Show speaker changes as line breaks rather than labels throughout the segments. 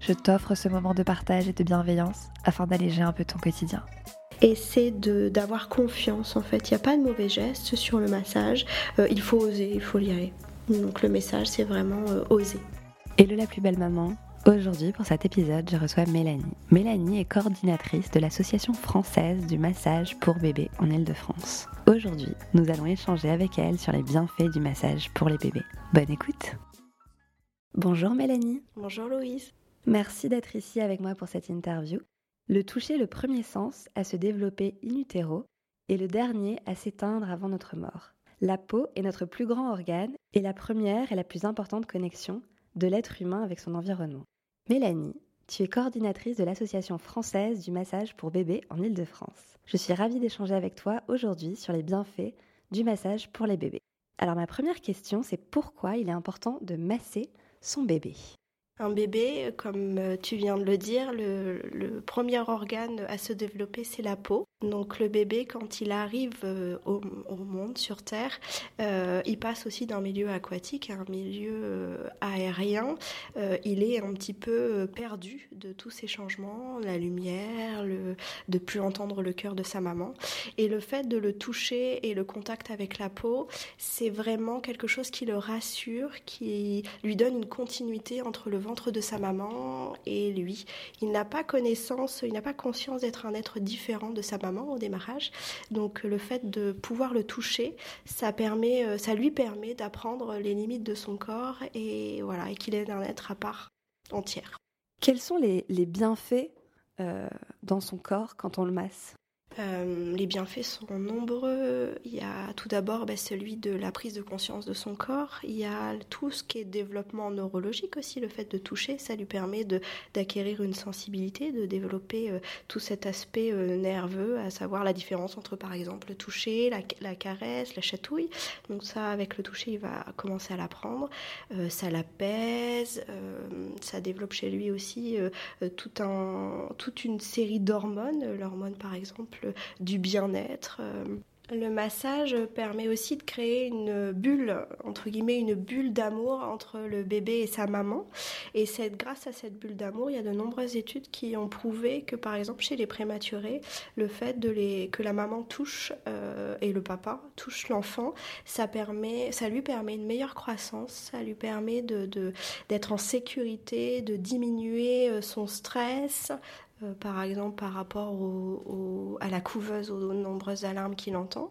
je t'offre ce moment de partage et de bienveillance afin d'alléger un peu ton quotidien.
Et c'est d'avoir confiance en fait. Il n'y a pas de mauvais gestes sur le massage. Euh, il faut oser, il faut y aller. Donc le message c'est vraiment euh, oser.
Hello la plus belle maman. Aujourd'hui, pour cet épisode, je reçois Mélanie. Mélanie est coordinatrice de l'Association française du massage pour bébés en Ile-de-France. Aujourd'hui, nous allons échanger avec elle sur les bienfaits du massage pour les bébés. Bonne écoute Bonjour Mélanie.
Bonjour Louise.
Merci d'être ici avec moi pour cette interview. Le toucher le premier sens à se développer in utero et le dernier à s'éteindre avant notre mort. La peau est notre plus grand organe et la première et la plus importante connexion de l'être humain avec son environnement. Mélanie, tu es coordinatrice de l'Association française du massage pour bébés en Ile-de-France. Je suis ravie d'échanger avec toi aujourd'hui sur les bienfaits du massage pour les bébés. Alors ma première question, c'est pourquoi il est important de masser son bébé?
Un bébé, comme euh, tu viens de le dire, le, le premier organe à se développer, c'est la peau. Donc le bébé, quand il arrive euh, au, monde sur Terre, euh, il passe aussi d'un milieu aquatique à un milieu euh, aérien. il est un petit peu perdu de tous ces changements, la lumière, de plus entendre le cœur de sa maman. Et le fait de le toucher et le contact avec la peau, c'est vraiment quelque chose qui le rassure, qui lui donne une continuité entre le ventre de sa maman et lui. Il n'a pas connaissance, il n'a pas conscience d'être un être différent de sa maman au démarrage. Donc le fait de pouvoir le toucher, ça permet, euh, ça lui permet d'apprendre les limites de son corps et voilà, et qu'il est un être à part entière.
Quels sont les, bienfaits euh, dans son corps quand on le masse?
Euh, les bienfaits sont nombreux. Il y a tout d'abord ben, celui de la prise de conscience de son corps. Il y a tout ce qui est développement neurologique aussi. Le fait de toucher, ça lui permet d'acquérir une sensibilité, de développer euh, tout cet aspect euh, nerveux, à savoir la différence entre par exemple le toucher, la, caresse, la chatouille. Donc ça, avec le toucher, il va commencer à l'apprendre. ça l'apaise. ça développe chez lui aussi toute une série d'hormones. L'hormone par exemple du bien-être. Euh, le massage permet aussi de créer une bulle, entre guillemets, une bulle d'amour entre le bébé et sa maman. Et c'est grâce à cette bulle d'amour, il y a de nombreuses études qui ont prouvé que, par exemple, chez les prématurés, le fait de les, que la maman touche euh, et le papa touche l'enfant, ça, ça lui permet une meilleure croissance, ça lui permet d'être de, d'être en sécurité, de diminuer euh, son stress, euh, par exemple par rapport à la couveuse, aux nombreuses alarmes qu'il entend.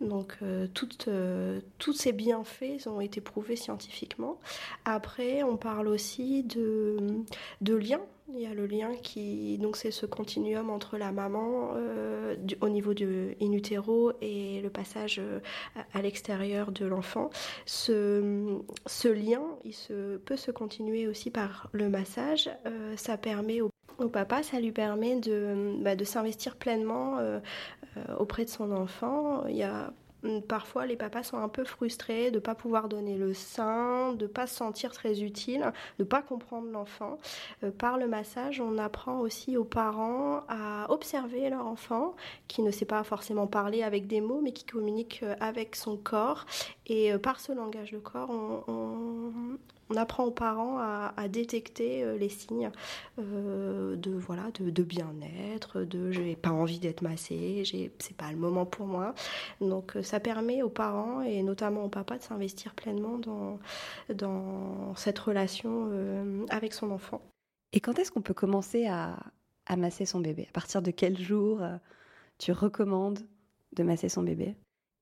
Donc euh, euh, tous ces bienfaits ont été prouvés scientifiquement. Après, on parle aussi de, de liens il y a le lien qui, donc c'est ce continuum entre la maman au niveau du in utero et le passage à, l'extérieur de l'enfant. Ce, ce, lien, il se, peut se continuer aussi par le massage. ça permet au au papa, ça lui permet de, bah, de s'investir pleinement euh, euh, auprès de son enfant. Il y a mm, Parfois, les papas sont un peu frustrés de ne pas pouvoir donner le sein, de ne pas se sentir très utile, de ne pas comprendre l'enfant. Euh, par le massage, on apprend aussi aux parents à observer leur enfant, qui ne sait pas forcément parler avec des mots, mais qui communique avec son corps. Et par ce langage de corps, on apprend aux parents à, détecter euh, les signes euh, de voilà de, bien-être, de j'ai pas envie d'être massé, c'est pas le moment pour moi. Donc euh, ça permet aux parents et notamment au papa de s'investir pleinement dans, dans cette relation avec son enfant.
Et quand est-ce qu'on peut commencer à, à masser son bébé? À partir de quel jour tu recommandes de masser son bébé?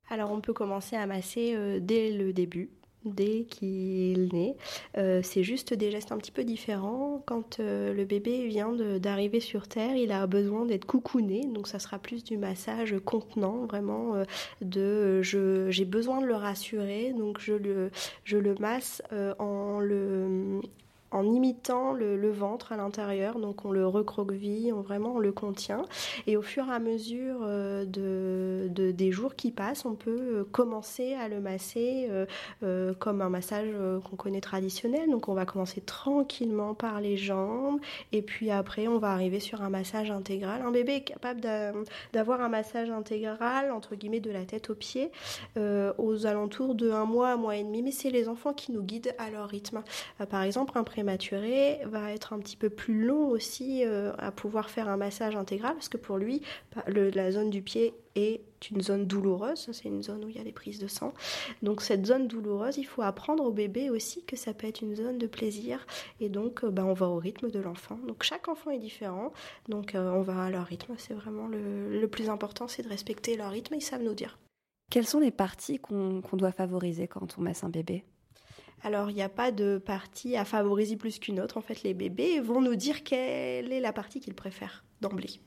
Alors on peut commencer à masser dès le début, dès qu'il naît. Euh, c'est juste des gestes un petit peu différents. Quand euh, le bébé vient d'arriver sur Terre, il a besoin d'être coucouné, donc ça sera plus du massage contenant, vraiment euh, de j'ai besoin de le rassurer, donc je le, je le masse en le en imitant le, ventre à l'intérieur. Donc on le recroqueville, on vraiment on le contient. Et au fur et à mesure euh, de, des jours qui passent, on peut euh, commencer à le masser euh, comme un massage qu'on connaît traditionnel. Donc on va commencer tranquillement par les jambes et puis après on va arriver sur un massage intégral. Un bébé est capable d'avoir un massage intégral entre guillemets de la tête aux pieds aux alentours de un mois, un mois et demi. Mais c'est les enfants qui nous guident à leur rythme. par exemple, un prématuré va être un petit peu plus long aussi euh, à pouvoir faire un massage intégral parce que pour lui, la zone du pied est une zone douloureuse, c'est une zone où il y a des prises de sang. Donc cette zone douloureuse, il faut apprendre au bébé aussi que ça peut être une zone de plaisir et donc bah, on va au rythme de l'enfant. Donc chaque enfant est différent, donc euh, on va à leur rythme, c'est vraiment le, plus important, c'est de respecter leur rythme, ils savent nous dire.
Quelles sont les parties qu'on doit favoriser quand on masse un bébé?
Alors, il n'y a pas de partie à favoriser plus qu'une autre. En fait, les bébés vont nous dire quelle est la partie qu'ils préfèrent d'emblée.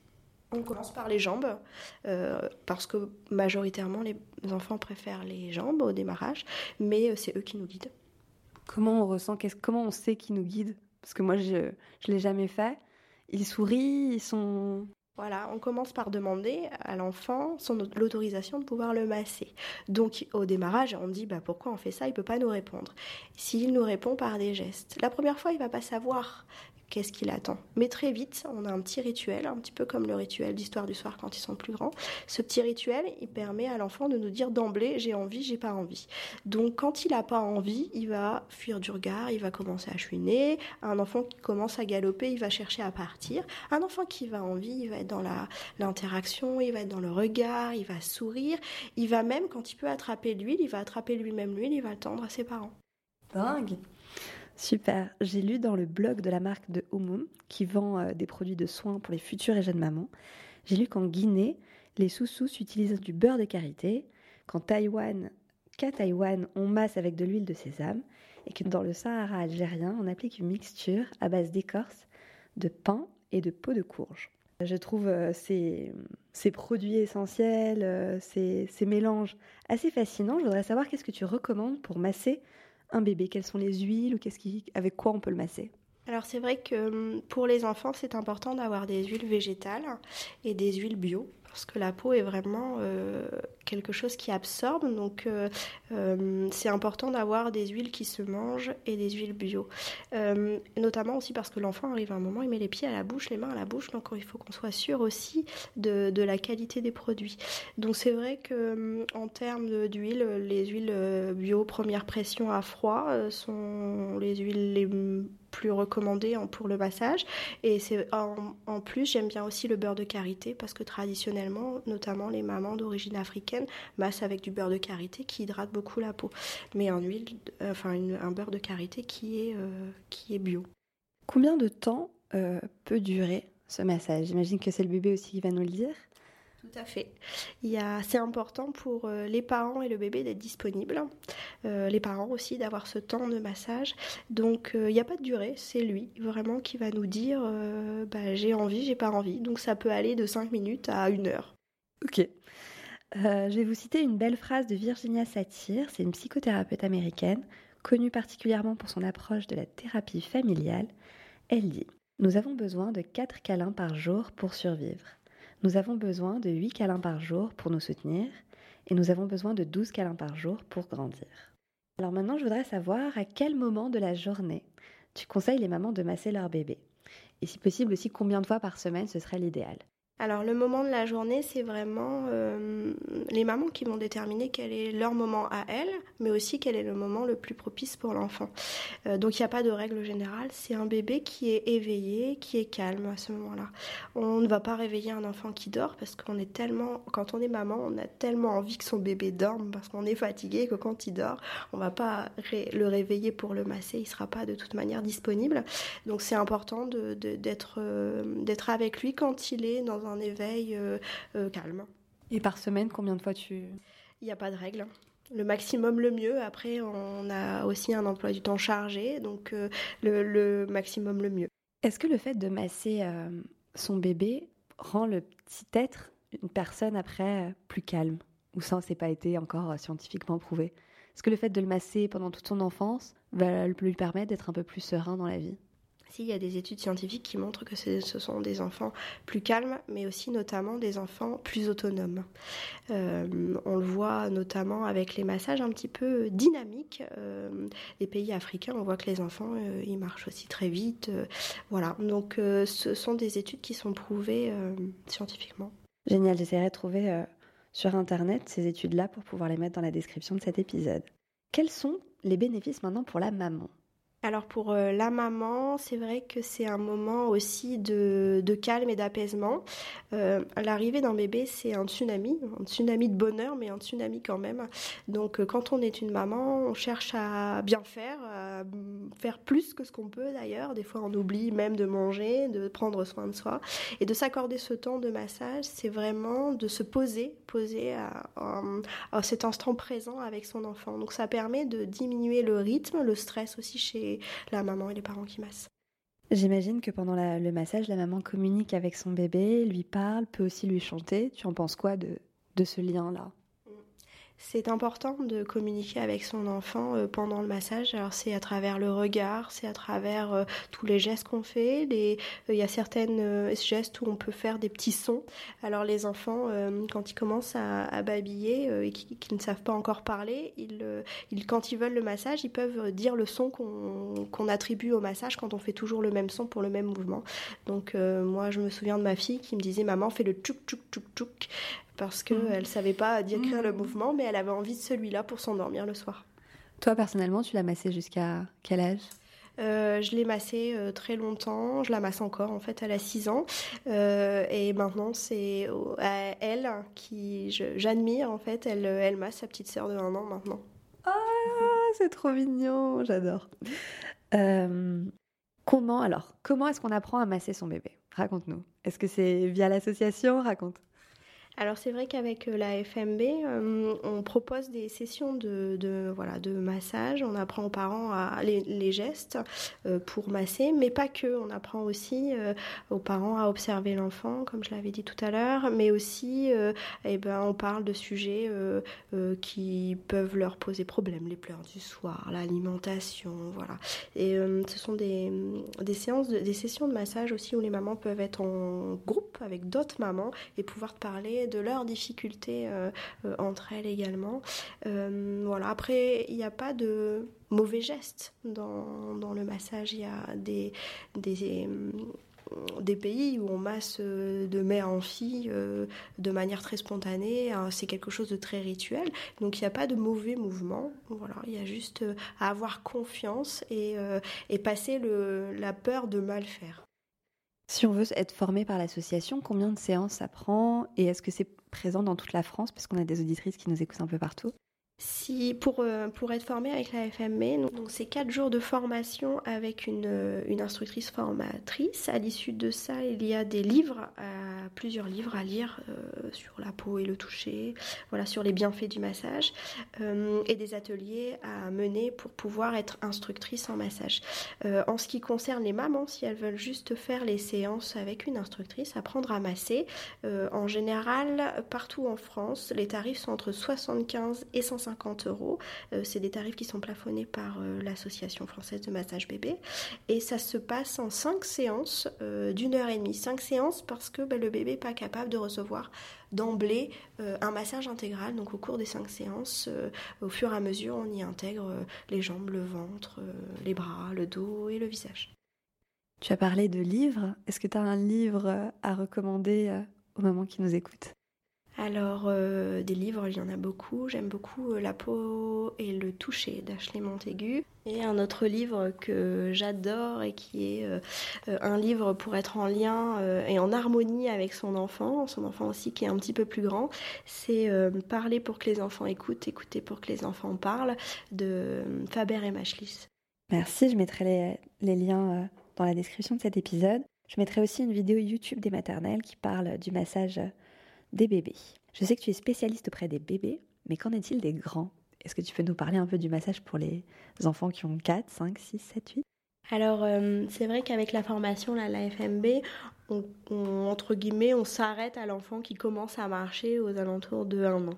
On commence par les jambes, euh, parce que majoritairement, les enfants préfèrent les jambes au démarrage, mais euh, c'est eux qui nous guident.
Comment on ressent Comment on sait qui nous guide Parce que moi, je ne l'ai jamais fait. Ils sourient, ils sont
on commence par demander à l'enfant l'autorisation de pouvoir le masser. Donc au démarrage, on dit bah, pourquoi on fait ça, il ne peut pas nous répondre. S'il nous répond par des gestes, la première fois, il va pas savoir qu'est-ce qu'il attend. Mais très vite, on a un petit rituel, un petit peu comme le rituel d'histoire du soir quand ils sont plus grands. Ce petit rituel, il permet à l'enfant de nous dire d'emblée j'ai envie, j'ai pas envie. Donc quand il n'a pas envie, il va fuir du regard, il va commencer à chouiner. Un enfant qui commence à galoper, il va chercher à partir. Un enfant qui va envie, il va être dans l'interaction, il va être dans le regard, il va sourire. Il va même, quand il peut attraper l'huile, il va attraper lui-même l'huile, il va le tendre à ses parents.
Dingue Super. J'ai lu dans le blog de la marque de Omum, qui vend euh, des produits de soins pour les futures et jeunes mamans, j'ai lu qu'en Guinée, les sous-sous utilisent du beurre de karité, qu'en Taïwan, qu'à Taïwan, on masse avec de l'huile de sésame, et que dans le Sahara algérien, on applique une mixture à base d'écorce, de pain et de peau de courge. Je trouve euh, ces, ces, produits essentiels, euh, ces, ces mélanges assez fascinants. Je voudrais savoir qu'est-ce que tu recommandes pour masser un bébé Quelles sont les huiles ou qu'est-ce qui, avec quoi on peut le masser?
Alors c'est vrai que hum, pour les enfants, c'est important d'avoir des huiles végétales et des huiles bio parce que la peau est vraiment euh, quelque chose qui absorbe. Donc, euh, euh, c'est important d'avoir des huiles qui se mangent et des huiles bio. notamment aussi parce que l'enfant arrive à un moment, il met les pieds à la bouche, les mains à la bouche. Donc, il faut qu'on soit sûr aussi de, la qualité des produits. Donc, c'est vrai que en termes d'huile, les huiles bio première pression à froid sont les huiles les plus recommandé pour le massage. Et c'est en, plus, j'aime bien aussi le beurre de karité parce que traditionnellement, notamment les mamans d'origine africaine massent avec du beurre de karité qui hydrate beaucoup la peau. Mais en huile, enfin un beurre de karité qui est, euh, qui est bio.
Combien de temps euh, peut durer ce massage? J'imagine que c'est le bébé aussi qui va nous le dire.
Tout à fait. C'est important pour euh, les parents et le bébé d'être disponibles. Euh, les parents aussi d'avoir ce temps de massage. Donc euh, il n'y a pas de durée, c'est lui vraiment qui va nous dire bah, j'ai envie, j'ai pas envie. Donc ça peut aller de 5 minutes à 1 heure.
Ok. je vais vous citer une belle phrase de Virginia Satir, c'est une psychothérapeute américaine, connue particulièrement pour son approche de la thérapie familiale. Elle dit Nous avons besoin de 4 câlins par jour pour survivre. Nous avons besoin de 8 câlins par jour pour nous soutenir et nous avons besoin de 12 câlins par jour pour grandir. Alors maintenant, je voudrais savoir à quel moment de la journée tu conseilles les mamans de masser leur bébé et si possible aussi combien de fois par semaine ce serait l'idéal.
Alors le moment de la journée, c'est vraiment euh, les mamans qui vont déterminer quel est leur moment à elles, mais aussi quel est le moment le plus propice pour l'enfant. Euh, donc il n'y a pas de règle générale, c'est un bébé qui est éveillé, qui est calme à ce moment-là. On ne va pas réveiller un enfant qui dort parce qu'on est tellement, quand on est maman, on a tellement envie que son bébé dorme parce qu'on est fatigué que quand il dort, on va pas le réveiller pour le masser, il sera pas de toute manière disponible. Donc c'est important d'être euh, d'être avec lui quand il est dans un un éveil euh, euh, calme.
Et par semaine, combien de fois tu...
Il n'y a pas de règle. Le maximum, le mieux. Après, on a aussi un emploi du temps chargé, donc euh, le, maximum, le mieux.
Est-ce que le fait de masser son bébé rend le petit être, une personne après, plus calme? Ou ça, c'est pas été encore scientifiquement prouvé? Est-ce que le fait de le masser pendant toute son enfance va lui permettre d'être un peu plus serein dans la vie?
Si, il y a des études scientifiques qui montrent que ce sont des enfants plus calmes, mais aussi notamment des enfants plus autonomes. Euh, on le voit notamment avec les massages un petit peu dynamiques euh, des pays africains. On voit que les enfants, euh, ils marchent aussi très vite. voilà, donc ce sont des études qui sont prouvées scientifiquement.
Génial, j'essaierai de trouver sur Internet ces études-là pour pouvoir les mettre dans la description de cet épisode. Quels sont les bénéfices maintenant pour la maman?
Alors pour euh, la maman, c'est vrai que c'est un moment aussi de, calme et d'apaisement. Euh, l'arrivée d'un bébé, c'est un tsunami, un tsunami de bonheur, mais un tsunami quand même. Donc euh, quand on est une maman, on cherche à bien faire, à faire plus que ce qu'on peut d'ailleurs. Des fois, on oublie même de manger, de prendre soin de soi. Et de s'accorder ce temps de massage, c'est vraiment de se poser, poser à cet instant présent avec son enfant. Donc ça permet de diminuer le rythme, le stress aussi chez la maman et les parents qui massent.
J'imagine que pendant le massage, la maman communique avec son bébé, lui parle, peut aussi lui chanter. Tu en penses quoi de ce lien-là?
C'est important de communiquer avec son enfant euh, pendant le massage. Alors c'est à travers le regard, c'est à travers euh, tous les gestes qu'on fait. Euh, il y a certaines gestes où on peut faire des petits sons. Alors les enfants, quand ils commencent à, babiller et qui, ne savent pas encore parler, quand ils veulent le massage, ils peuvent dire le son qu'on attribue au massage quand on fait toujours le même son pour le même mouvement. Donc moi, je me souviens de ma fille qui me disait maman fais le tchouk tchouk tchouk tchouk parce qu'elle ne mm. savait pas décrire le mm. mouvement, mais elle avait envie de celui-là pour s'endormir le soir.
Toi, personnellement, tu l'as massé jusqu'à quel âge?
Euh, je l'ai massé euh, très longtemps, je la masse encore en fait, elle a 6 ans. Euh, et maintenant c'est à elle qui j'admire en fait, elle, elle masse sa petite sœur de 1 an maintenant.
Ah, c'est trop mignon, j'adore. comment alors, comment est-ce qu'on apprend à masser son bébé? Raconte-nous. Est-ce que c'est via l'association? Raconte.
Alors c'est vrai qu'avec euh, la FMB, euh, on propose des sessions de, voilà, de massage. On apprend aux parents à, les, gestes euh, pour masser, mais pas que. On apprend aussi aux parents à observer l'enfant, comme je l'avais dit tout à l'heure, mais aussi eh ben, on parle de sujets qui peuvent leur poser problème, les pleurs du soir, l'alimentation, voilà. Et ce sont des, des séances, des sessions de massage aussi où les mamans peuvent être en groupe avec d'autres mamans et pouvoir parler de leurs difficultés euh, euh, entre elles également. Euh, voilà. Après, il n'y a pas de mauvais gestes dans, dans, le massage. Il y a des, des des pays où on masse de mère en fille de manière très spontanée, hein, c'est quelque chose de très rituel. Donc il n'y a pas de mauvais mouvement. Voilà, il y a juste à avoir confiance et, et passer le, la peur de mal faire.
Si on veut être formé par l'association, combien de séances ça prend et est-ce que c'est présent dans toute la France? Parce qu'on a des auditrices qui nous écoutent un peu partout
euh, pour être formé avec la FMB, donc c'est quatre jours de formation avec une, euh, une instructrice formatrice. À l'issue de ça, il y a des livres, euh, plusieurs livres à lire sur la peau et le toucher, voilà, sur les bienfaits du massage, et des ateliers à mener pour pouvoir être instructrice en massage. en ce qui concerne les mamans, si elles veulent juste faire les séances avec une instructrice, apprendre à masser, en général, partout en France, les tarifs sont entre 75 et 150 euros. Euh, c'est des tarifs qui sont plafonnés par euh, l'Association française de massage bébé. Et ça se passe en 5 séances euh, d'une heure et demie. 5 séances parce que ben, le bébé n'est pas capable de recevoir d'emblée un massage intégral. Donc au cours des 5 séances, au fur et à mesure, on y intègre les jambes, le ventre, les bras, le dos et le visage.
Tu as parlé de livres. Est-ce que tu as un livre à recommander aux mamans qui nous écoutent?
Alors, euh, des livres, il y en a beaucoup. J'aime beaucoup euh, La peau et le toucher d'Ashley Montaigu. Et un autre livre que j'adore et qui est euh, un livre pour être en lien et en harmonie avec son enfant, son enfant aussi qui est un petit peu plus grand, c'est Parler pour que les enfants écoutent, écouter pour que les enfants parlent de Faber et Machlis.
Merci, je mettrai les, les liens dans la description de cet épisode. Je mettrai aussi une vidéo YouTube des maternelles qui parle du massage des bébés. Je sais que tu es spécialiste auprès des bébés, mais qu'en est-il des grands? Est-ce que tu peux nous parler un peu du massage pour les enfants qui ont 4, 5, 6, 7, 8
alors, euh, c'est vrai qu'avec la formation, la FMB, on, entre guillemets, on s'arrête à l'enfant qui commence à marcher aux alentours de un an.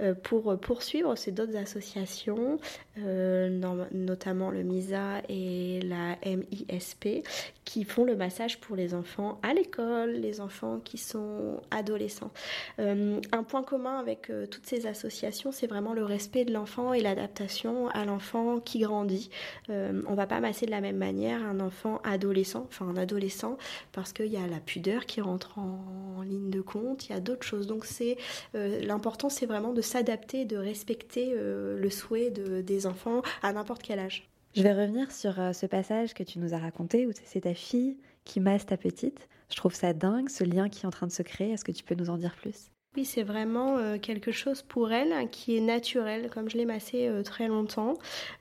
Euh, pour poursuivre, c'est d'autres associations, euh, notamment le MISA et la MISP, qui font le massage pour les enfants à l'école, les enfants qui sont adolescents. Euh, un point commun avec toutes ces associations, c'est vraiment le respect de l'enfant et l'adaptation à l'enfant qui grandit. on va pas masser de la même manière un enfant adolescent, enfin un adolescent, parce qu'il y a la la pudeur qui rentre en, ligne de compte, il y a d'autres choses. Donc c'est euh, l'important, c'est vraiment de s'adapter, de respecter euh, le souhait des enfants à n'importe quel âge.
Je vais revenir sur euh, ce passage que tu nous as raconté où c'est ta fille qui masse ta petite. Je trouve ça dingue, ce lien qui est en train de se créer. Est-ce que tu peux nous en dire plus?
C'est vraiment euh, quelque chose pour elle qui est naturel, comme je l'ai massée euh, très longtemps,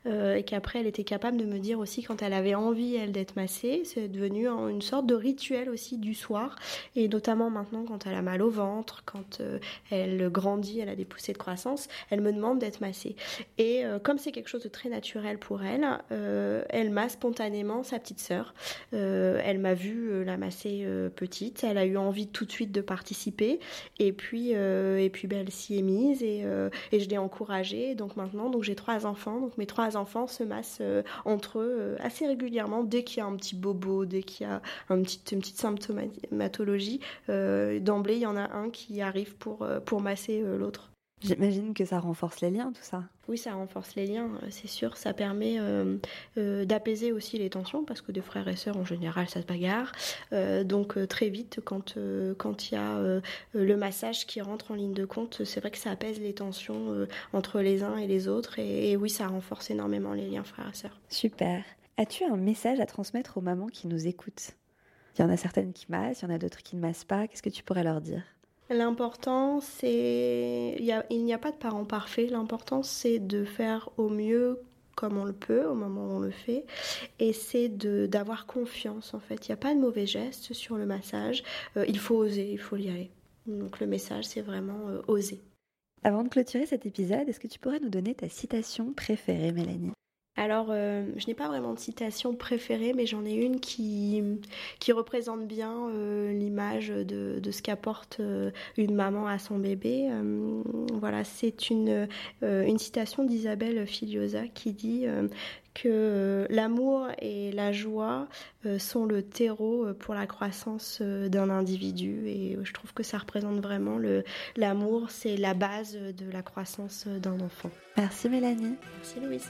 euh, et qu'après elle était capable de me dire aussi quand elle avait envie, elle, d'être massée. C'est devenu une sorte de rituel aussi du soir, et notamment maintenant quand elle a mal au ventre, quand elle grandit, elle a des poussées de croissance, elle me demande d'être massée. Et comme c'est quelque chose de très naturel pour elle, elle masse spontanément sa petite sœur. elle m'a vu la masser petite, elle a eu envie tout de suite de participer, et puis euh, et puis elle s'y est mise et, euh, et je l'ai encouragée. Donc maintenant, donc j'ai trois enfants. Donc mes trois enfants se massent euh, entre eux assez régulièrement dès qu'il y a un petit bobo, dès qu'il y a un petit, une petite symptomatologie. D'emblée, il y en a un qui arrive pour masser l'autre.
J'imagine que ça renforce les liens, tout ça.
Oui, ça renforce les liens, euh, c'est sûr. Ça permet euh, euh, d'apaiser aussi les tensions, parce que des frères et sœurs, en général, ça se bagarre. donc, très vite, quand il y a le massage qui rentre en ligne de compte, c'est vrai que ça apaise les tensions entre les uns et les autres. Et, et, oui, ça renforce énormément les liens frères et sœurs.
Super. As-tu un message à transmettre aux mamans qui nous écoutent? Il y en a certaines qui massent, il y en a d'autres qui ne massent pas. Qu'est-ce que tu pourrais leur dire?
L'important, c'est. Il n'y a, pas de parent parfait. L'important, c'est de faire au mieux comme on le peut au moment où on le fait. Et c'est d'avoir confiance, en fait. Il n'y a pas de mauvais gestes sur le massage. Euh, il faut oser, il faut y aller. Donc le message, c'est vraiment euh, oser.
Avant de clôturer cet épisode, est-ce que tu pourrais nous donner ta citation préférée, Mélanie?
Alors, euh, je n'ai pas vraiment de citation préférée, mais j'en ai une qui, qui représente bien euh, l'image de, de, ce qu'apporte euh, une maman à son bébé. voilà, c'est une, une citation d'Isabelle Filiosa qui dit que l'amour et la joie sont le terreau pour la croissance d'un individu et je trouve que ça représente vraiment l'amour, c'est la base de la croissance d'un enfant.
Merci Mélanie.
Merci Louise.